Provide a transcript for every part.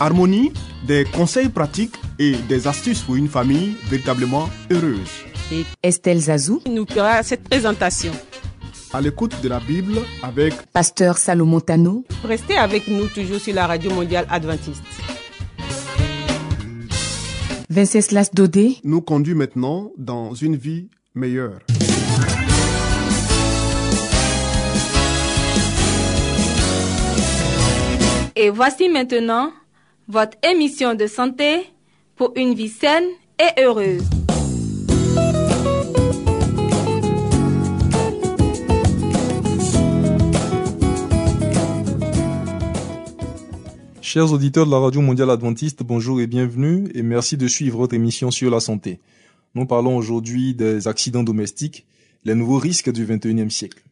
Harmonie, des conseils pratiques et des astuces pour une famille véritablement heureuse. et Estelle Zazou. nous fera cette présentation. À l'écoute de la Bible avec Pasteur Salomon Tano. Restez avec nous toujours sur la radio mondiale adventiste. Venceslas Dodé. nous conduit maintenant dans une vie meilleure. Et voici maintenant votre émission de santé pour une vie saine et heureuse. Chers auditeurs de la Radio Mondiale Adventiste, bonjour et bienvenue et merci de suivre votre émission sur la santé. Nous parlons aujourd'hui des accidents domestiques, les nouveaux risques du 21e siècle.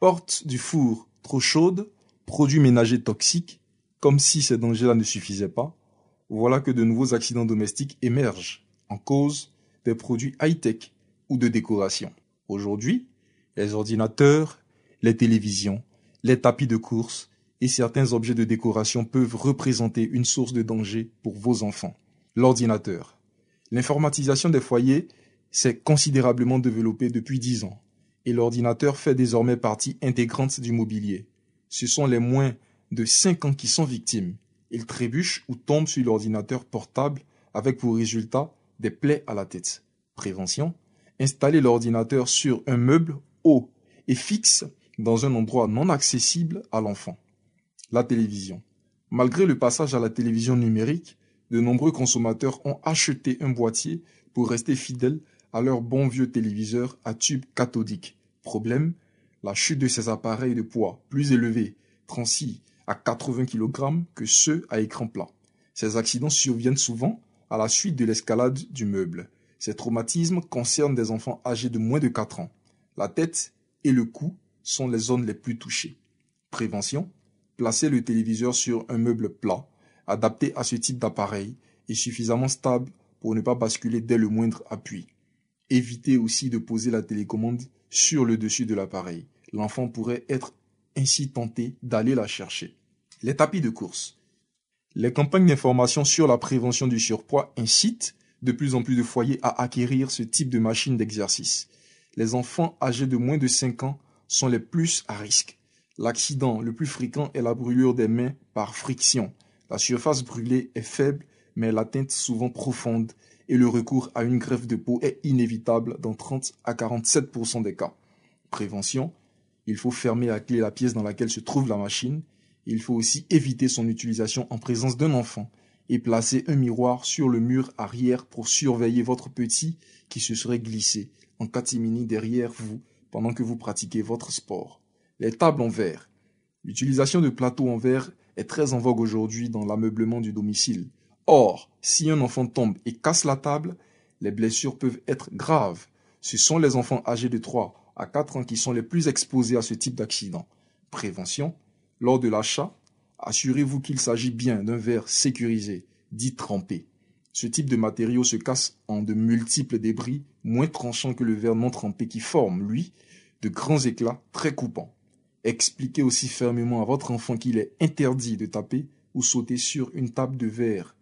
Porte du four trop chaude, produits ménagers toxiques, comme si ces dangers-là ne suffisaient pas, voilà que de nouveaux accidents domestiques émergent en cause des produits high-tech ou de décoration. Aujourd'hui, les ordinateurs, les télévisions, les tapis de course et certains objets de décoration peuvent représenter une source de danger pour vos enfants. L'ordinateur. L'informatisation des foyers s'est considérablement développée depuis 10 ans et l'ordinateur fait désormais partie intégrante du mobilier. Ce sont les moins de 5 ans qui sont victimes. Ils trébuchent ou tombent sur l'ordinateur portable avec pour résultat des plaies à la tête. Prévention. Installer l'ordinateur sur un meuble haut et fixe dans un endroit non accessible à l'enfant. La télévision. Malgré le passage à la télévision numérique, de nombreux consommateurs ont acheté un boîtier pour rester fidèles à leur bon vieux téléviseur à tube cathodique. Problème, la chute de ces appareils de poids plus élevés, 36 à 80 kg que ceux à écran plat. Ces accidents surviennent souvent à la suite de l'escalade du meuble. Ces traumatismes concernent des enfants âgés de moins de 4 ans. La tête et le cou sont les zones les plus touchées. Prévention, Placez le téléviseur sur un meuble plat, adapté à ce type d'appareil et suffisamment stable pour ne pas basculer dès le moindre appui. Évitez aussi de poser la télécommande sur le dessus de l'appareil. L'enfant pourrait être ainsi tenté d'aller la chercher. Les tapis de course. Les campagnes d'information sur la prévention du surpoids incitent de plus en plus de foyers à acquérir ce type de machine d'exercice. Les enfants âgés de moins de 5 ans sont les plus à risque. L'accident le plus fréquent est la brûlure des mains par friction. La surface brûlée est faible, mais l'atteinte souvent profonde et le recours à une greffe de peau est inévitable dans 30 à 47% des cas. Prévention. Il faut fermer à clé la pièce dans laquelle se trouve la machine. Il faut aussi éviter son utilisation en présence d'un enfant et placer un miroir sur le mur arrière pour surveiller votre petit qui se serait glissé en catimini derrière vous pendant que vous pratiquez votre sport. Les tables en verre. L'utilisation de plateaux en verre est très en vogue aujourd'hui dans l'ameublement du domicile. Or, si un enfant tombe et casse la table, les blessures peuvent être graves. Ce sont les enfants âgés de 3 à 4 ans qui sont les plus exposés à ce type d'accident. Prévention. Lors de l'achat, assurez-vous qu'il s'agit bien d'un verre sécurisé, dit trempé. Ce type de matériau se casse en de multiples débris moins tranchants que le verre non trempé qui forme, lui, de grands éclats très coupants. Expliquez aussi fermement à votre enfant qu'il est interdit de taper ou sauter sur une table de verre.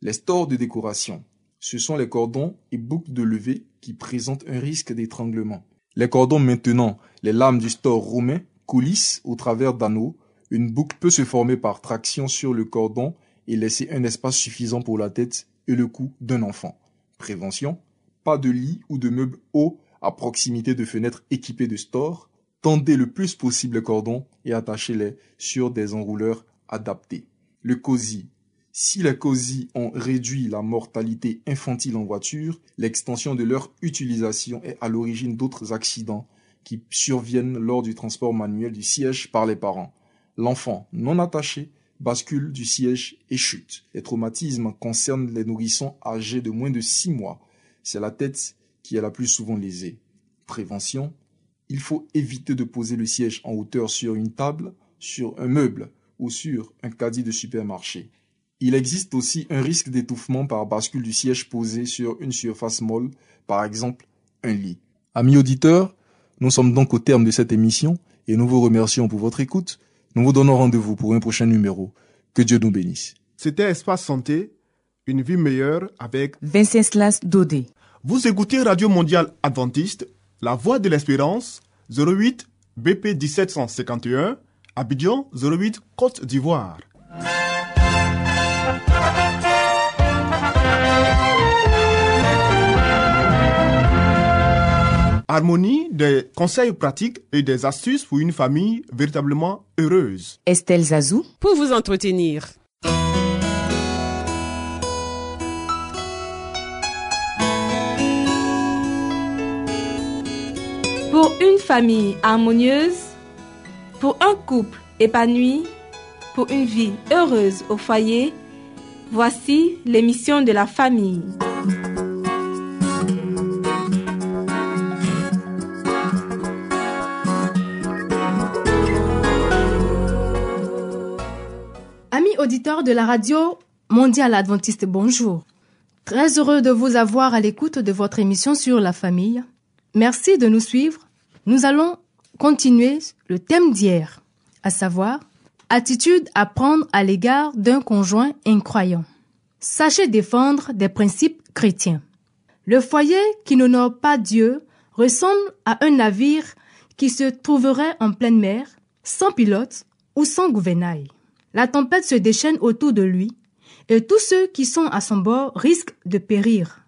Les stores de décoration. Ce sont les cordons et boucles de levée qui présentent un risque d'étranglement. Les cordons maintenant, les lames du store romain coulissent au travers d'anneaux. Une boucle peut se former par traction sur le cordon et laisser un espace suffisant pour la tête et le cou d'un enfant. Prévention. Pas de lit ou de meubles hauts à proximité de fenêtres équipées de stores. Tendez le plus possible les cordons et attachez-les sur des enrouleurs adaptés. Le COSI. Si les COSI ont réduit la mortalité infantile en voiture, l'extension de leur utilisation est à l'origine d'autres accidents qui surviennent lors du transport manuel du siège par les parents. L'enfant non attaché bascule du siège et chute. Les traumatismes concernent les nourrissons âgés de moins de 6 mois. C'est la tête qui est la plus souvent lésée. Prévention. Il faut éviter de poser le siège en hauteur sur une table, sur un meuble ou sur un caddie de supermarché. Il existe aussi un risque d'étouffement par bascule du siège posé sur une surface molle, par exemple un lit. Amis auditeurs, nous sommes donc au terme de cette émission et nous vous remercions pour votre écoute. Nous vous donnons rendez-vous pour un prochain numéro. Que Dieu nous bénisse. C'était Espace Santé, une vie meilleure avec Venceslas Dodé. Vous écoutez Radio Mondiale Adventiste, La Voix de l'Espérance, 08 BP 1751, Abidjan 08 Côte d'Ivoire. Harmonie, des conseils pratiques et des astuces pour une famille véritablement heureuse. Estelle Zazou. Pour vous entretenir. Pour une famille harmonieuse, pour un couple épanoui, pour une vie heureuse au foyer, voici l'émission de la famille. Auditeurs de la radio mondiale adventiste, bonjour. Très heureux de vous avoir à l'écoute de votre émission sur la famille. Merci de nous suivre. Nous allons continuer le thème d'hier, à savoir attitude à prendre à l'égard d'un conjoint incroyant. Sachez défendre des principes chrétiens. Le foyer qui n'honore pas Dieu ressemble à un navire qui se trouverait en pleine mer, sans pilote ou sans gouvernail. La tempête se déchaîne autour de lui, et tous ceux qui sont à son bord risquent de périr.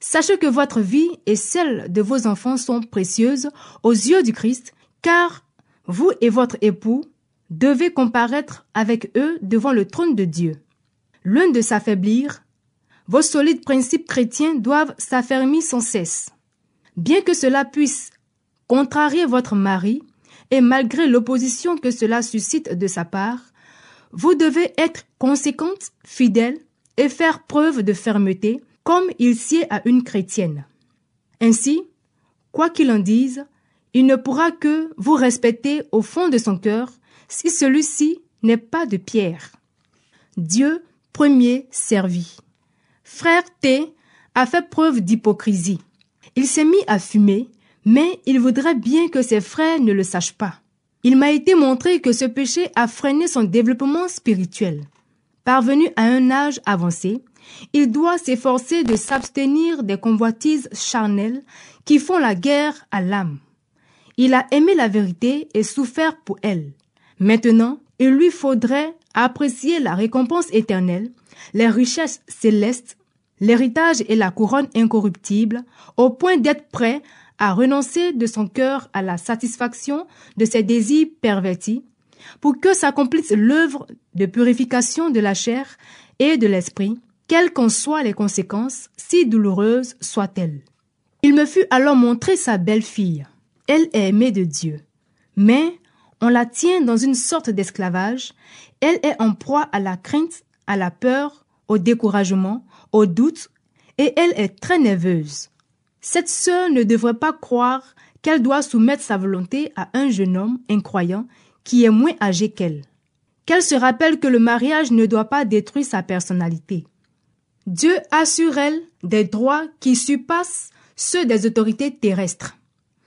Sachez que votre vie et celle de vos enfants sont précieuses aux yeux du Christ, car vous et votre époux devez comparaître avec eux devant le trône de Dieu. L'un de s'affaiblir, vos solides principes chrétiens doivent s'affermir sans cesse. Bien que cela puisse contrarier votre mari, et malgré l'opposition que cela suscite de sa part, vous devez être conséquente, fidèle et faire preuve de fermeté comme il sied à une chrétienne. Ainsi, quoi qu'il en dise, il ne pourra que vous respecter au fond de son cœur si celui-ci n'est pas de pierre. Dieu premier servi. Frère T a fait preuve d'hypocrisie. Il s'est mis à fumer, mais il voudrait bien que ses frères ne le sachent pas. Il m'a été montré que ce péché a freiné son développement spirituel. Parvenu à un âge avancé, il doit s'efforcer de s'abstenir des convoitises charnelles qui font la guerre à l'âme. Il a aimé la vérité et souffert pour elle. Maintenant, il lui faudrait apprécier la récompense éternelle, les richesses célestes, l'héritage et la couronne incorruptible, au point d'être prêt à renoncer de son cœur à la satisfaction de ses désirs pervertis, pour que s'accomplisse l'œuvre de purification de la chair et de l'esprit, quelles qu'en soient les conséquences, si douloureuses soient-elles. Il me fut alors montré sa belle-fille. Elle est aimée de Dieu. Mais on la tient dans une sorte d'esclavage. Elle est en proie à la crainte, à la peur, au découragement, au doute, et elle est très nerveuse. Cette sœur ne devrait pas croire qu'elle doit soumettre sa volonté à un jeune homme incroyant qui est moins âgé qu'elle. Qu'elle se rappelle que le mariage ne doit pas détruire sa personnalité. Dieu a sur elle des droits qui surpassent ceux des autorités terrestres.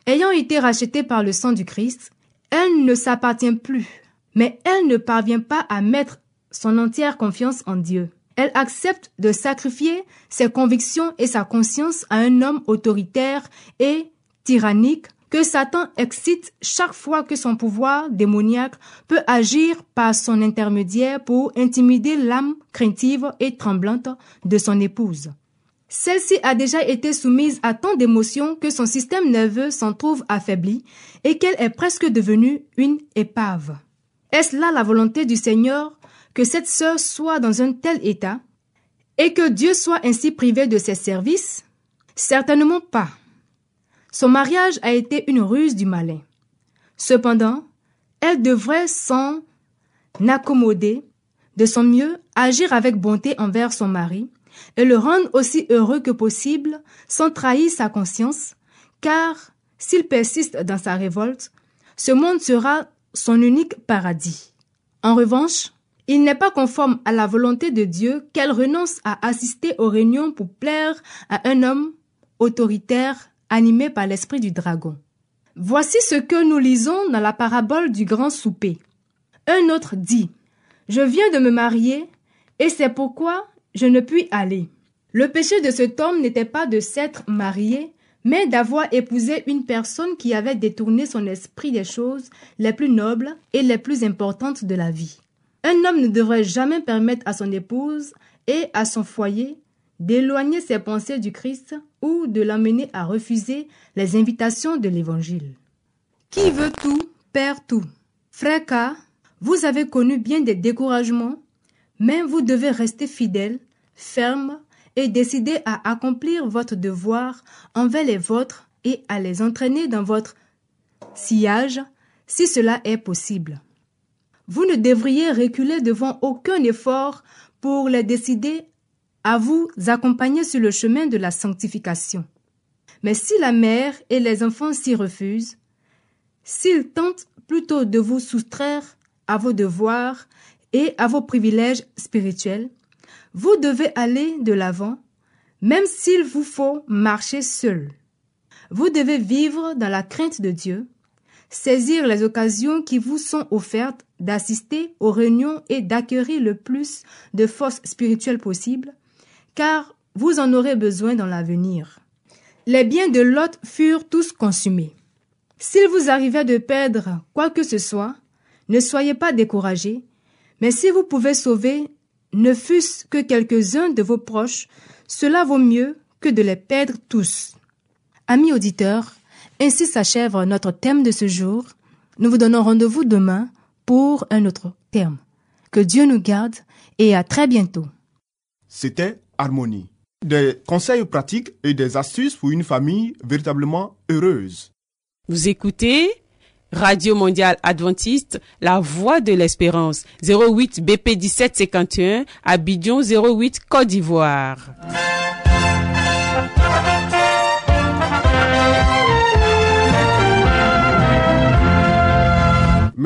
Ayant été rachetée par le sang du Christ, elle ne s'appartient plus, mais elle ne parvient pas à mettre son entière confiance en Dieu. Elle accepte de sacrifier ses convictions et sa conscience à un homme autoritaire et tyrannique que Satan excite chaque fois que son pouvoir démoniaque peut agir par son intermédiaire pour intimider l'âme craintive et tremblante de son épouse. Celle-ci a déjà été soumise à tant d'émotions que son système nerveux s'en trouve affaibli et qu'elle est presque devenue une épave. Est-ce là la volonté du Seigneur que cette sœur soit dans un tel état et que Dieu soit ainsi privé de ses services? Certainement pas. Son mariage a été une ruse du malin. Cependant, elle devrait s'en accommoder, de son mieux agir avec bonté envers son mari et le rendre aussi heureux que possible sans trahir sa conscience, car s'il persiste dans sa révolte, ce monde sera son unique paradis. En revanche, il n'est pas conforme à la volonté de Dieu qu'elle renonce à assister aux réunions pour plaire à un homme autoritaire animé par l'esprit du dragon. Voici ce que nous lisons dans la parabole du grand souper. Un autre dit, Je viens de me marier, et c'est pourquoi je ne puis aller. Le péché de cet homme n'était pas de s'être marié, mais d'avoir épousé une personne qui avait détourné son esprit des choses les plus nobles et les plus importantes de la vie. Un homme ne devrait jamais permettre à son épouse et à son foyer d'éloigner ses pensées du Christ ou de l'amener à refuser les invitations de l'Évangile. Qui veut tout, perd tout. Frère K, vous avez connu bien des découragements, mais vous devez rester fidèle, ferme et décidé à accomplir votre devoir envers les vôtres et à les entraîner dans votre sillage si cela est possible. Vous ne devriez reculer devant aucun effort pour les décider à vous accompagner sur le chemin de la sanctification. Mais si la mère et les enfants s'y refusent, s'ils tentent plutôt de vous soustraire à vos devoirs et à vos privilèges spirituels, vous devez aller de l'avant, même s'il vous faut marcher seul. Vous devez vivre dans la crainte de Dieu, saisir les occasions qui vous sont offertes d'assister aux réunions et d'acquérir le plus de force spirituelle possible, car vous en aurez besoin dans l'avenir. Les biens de Lot furent tous consumés. S'il vous arrivait de perdre quoi que ce soit, ne soyez pas découragés, mais si vous pouvez sauver ne fût-ce que quelques-uns de vos proches, cela vaut mieux que de les perdre tous. Amis auditeurs, ainsi s'achève notre thème de ce jour. Nous vous donnons rendez-vous demain pour un autre thème. Que Dieu nous garde et à très bientôt. C'était Harmonie. Des conseils pratiques et des astuces pour une famille véritablement heureuse. Vous écoutez Radio Mondiale Adventiste, La Voix de l'Espérance, 08 BP 1751, Abidjan 08 Côte d'Ivoire.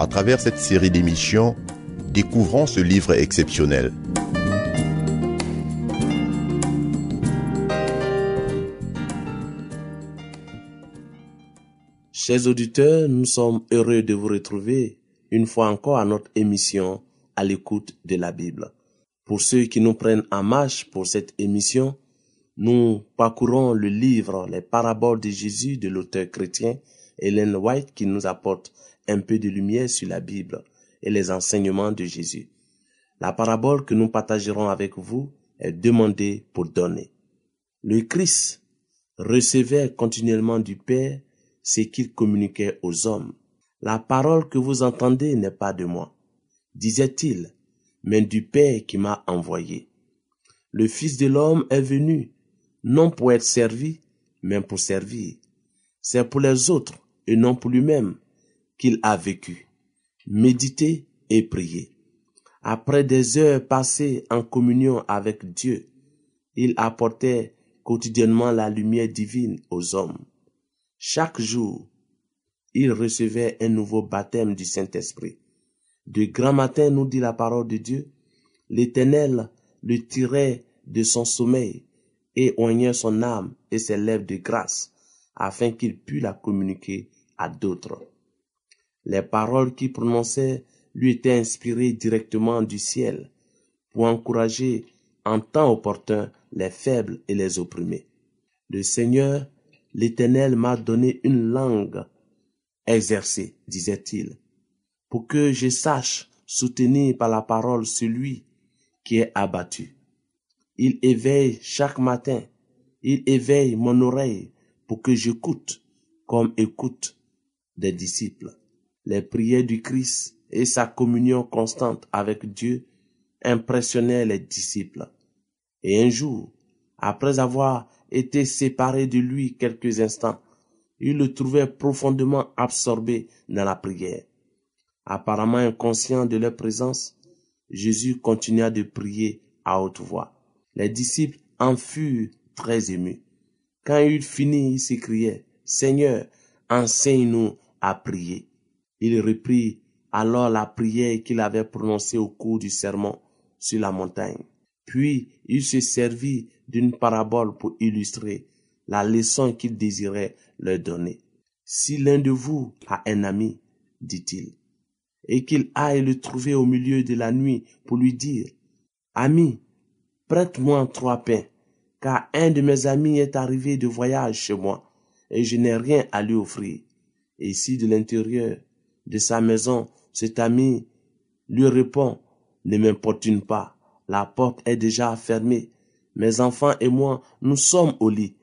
À travers cette série d'émissions, découvrons ce livre exceptionnel. Chers auditeurs, nous sommes heureux de vous retrouver une fois encore à notre émission à l'écoute de la Bible. Pour ceux qui nous prennent en marche pour cette émission, nous parcourons le livre Les paraboles de Jésus de l'auteur chrétien Hélène White qui nous apporte un peu de lumière sur la Bible et les enseignements de Jésus. La parabole que nous partagerons avec vous est demandée pour donner. Le Christ recevait continuellement du Père ce qu'il communiquait aux hommes. La parole que vous entendez n'est pas de moi, disait-il, mais du Père qui m'a envoyé. Le Fils de l'homme est venu, non pour être servi, mais pour servir. C'est pour les autres et non pour lui-même qu'il a vécu. Méditer et prier. Après des heures passées en communion avec Dieu, il apportait quotidiennement la lumière divine aux hommes. Chaque jour, il recevait un nouveau baptême du Saint-Esprit. De grand matin, nous dit la parole de Dieu, l'Éternel le tirait de son sommeil et oignait son âme et ses lèvres de grâce, afin qu'il pût la communiquer à d'autres. Les paroles qu'il prononçait lui étaient inspirées directement du ciel pour encourager en temps opportun les faibles et les opprimés. Le Seigneur L'Éternel m'a donné une langue exercée, disait-il, pour que je sache soutenir par la parole celui qui est abattu. Il éveille chaque matin, il éveille mon oreille pour que j'écoute comme écoute des disciples. Les prières du Christ et sa communion constante avec Dieu impressionnaient les disciples. Et un jour, après avoir été séparés de lui quelques instants, ils le trouvaient profondément absorbé dans la prière. Apparemment inconscient de leur présence, Jésus continua de prier à haute voix. Les disciples en furent très émus. Quand il finit, il s'écriait, Seigneur, enseigne-nous à prier. Il reprit alors la prière qu'il avait prononcée au cours du sermon sur la montagne. Puis il se servit d'une parabole pour illustrer la leçon qu'il désirait leur donner. Si l'un de vous a un ami, dit-il, et qu'il aille le trouver au milieu de la nuit pour lui dire, Ami, prête-moi trois pains, car un de mes amis est arrivé de voyage chez moi, et je n'ai rien à lui offrir. Et si de l'intérieur de sa maison, cet ami lui répond, Ne m'importune pas, la porte est déjà fermée, mes enfants et moi, nous sommes au lit,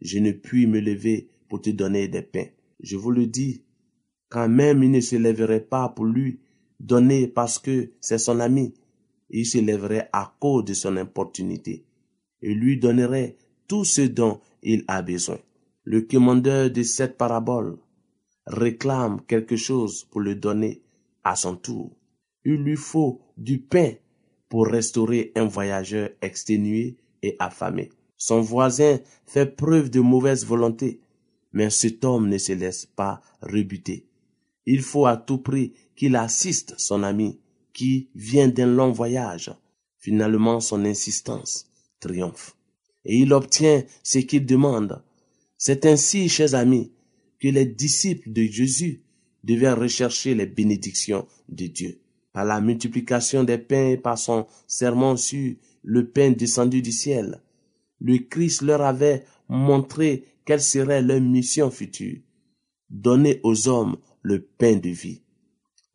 je ne puis me lever pour te donner des pains. Je vous le dis, quand même il ne se lèverait pas pour lui donner parce que c'est son ami, il se lèverait à cause de son importunité et lui donnerait tout ce dont il a besoin. Le commandeur de cette parabole réclame quelque chose pour le donner à son tour. Il lui faut du pain pour restaurer un voyageur exténué et affamé. Son voisin fait preuve de mauvaise volonté, mais cet homme ne se laisse pas rebuter. Il faut à tout prix qu'il assiste son ami qui vient d'un long voyage. Finalement, son insistance triomphe. Et il obtient ce qu'il demande. C'est ainsi, chers amis, que les disciples de Jésus devaient rechercher les bénédictions de Dieu. Par la multiplication des pains et par son serment sur le pain descendu du ciel, le Christ leur avait montré quelle serait leur mission future. Donner aux hommes le pain de vie.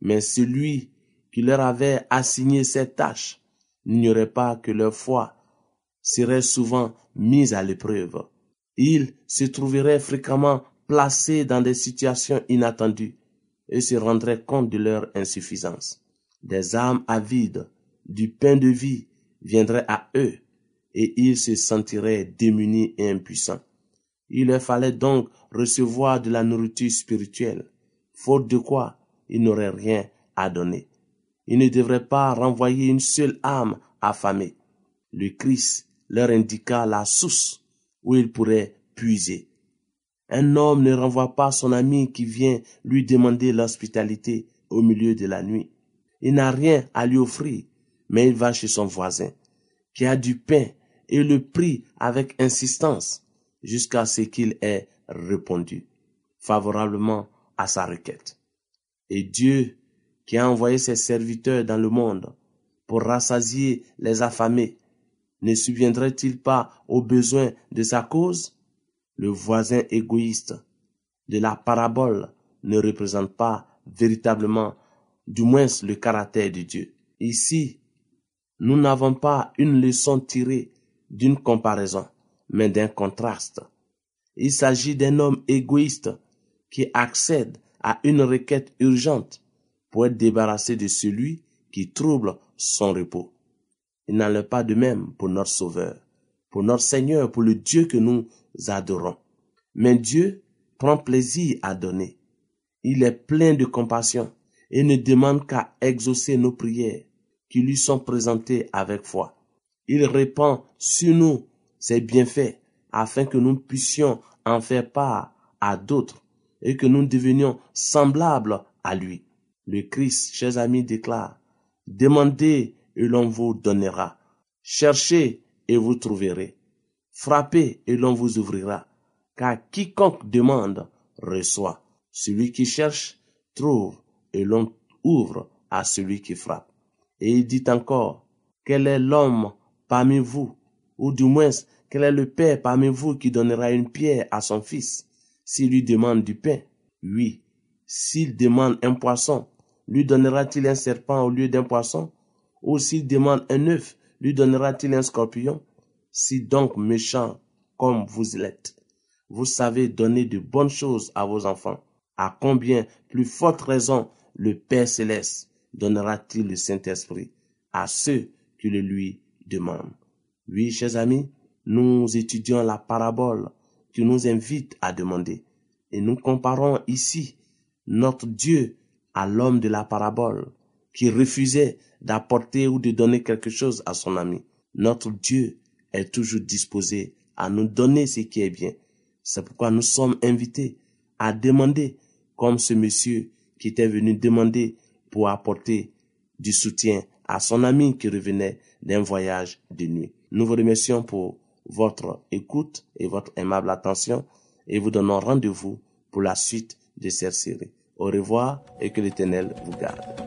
Mais celui qui leur avait assigné cette tâche n'ignorait pas que leur foi serait souvent mise à l'épreuve. Ils se trouveraient fréquemment placés dans des situations inattendues et se rendraient compte de leur insuffisance. Des âmes avides du pain de vie viendraient à eux et ils se sentiraient démunis et impuissants. Il leur fallait donc recevoir de la nourriture spirituelle, faute de quoi ils n'auraient rien à donner. Ils ne devraient pas renvoyer une seule âme affamée. Le Christ leur indiqua la source où ils pourraient puiser. Un homme ne renvoie pas son ami qui vient lui demander l'hospitalité au milieu de la nuit. Il n'a rien à lui offrir, mais il va chez son voisin, qui a du pain et le prie avec insistance jusqu'à ce qu'il ait répondu favorablement à sa requête. Et Dieu, qui a envoyé ses serviteurs dans le monde pour rassasier les affamés, ne subviendrait-il pas aux besoins de sa cause? Le voisin égoïste de la parabole ne représente pas véritablement, du moins le caractère de Dieu. Ici, nous n'avons pas une leçon tirée d'une comparaison, mais d'un contraste. Il s'agit d'un homme égoïste qui accède à une requête urgente pour être débarrassé de celui qui trouble son repos. Il n'en est pas de même pour notre Sauveur, pour notre Seigneur, pour le Dieu que nous adorons. Mais Dieu prend plaisir à donner. Il est plein de compassion et ne demande qu'à exaucer nos prières qui lui sont présentées avec foi. Il répand sur nous ses bienfaits afin que nous puissions en faire part à d'autres et que nous devenions semblables à lui. Le Christ, chers amis, déclare, Demandez et l'on vous donnera. Cherchez et vous trouverez. Frappez et l'on vous ouvrira. Car quiconque demande reçoit. Celui qui cherche trouve et l'on ouvre à celui qui frappe. Et il dit encore, quel est l'homme parmi vous, ou du moins quel est le père parmi vous qui donnera une pierre à son fils s'il lui demande du pain? Oui. S'il demande un poisson, lui donnera-t-il un serpent au lieu d'un poisson? Ou s'il demande un œuf, lui donnera-t-il un scorpion? Si donc méchant comme vous l'êtes, vous savez donner de bonnes choses à vos enfants, à combien plus forte raison le Père céleste donnera-t-il le Saint-Esprit à ceux qui le lui demandent? Oui, chers amis, nous étudions la parabole qui nous invite à demander. Et nous comparons ici notre Dieu à l'homme de la parabole qui refusait d'apporter ou de donner quelque chose à son ami. Notre Dieu est toujours disposé à nous donner ce qui est bien. C'est pourquoi nous sommes invités à demander, comme ce monsieur qui était venu demander pour apporter du soutien à son ami qui revenait d'un voyage de nuit. Nous vous remercions pour votre écoute et votre aimable attention et vous donnons rendez-vous pour la suite de cette série. Au revoir et que l'Éternel vous garde.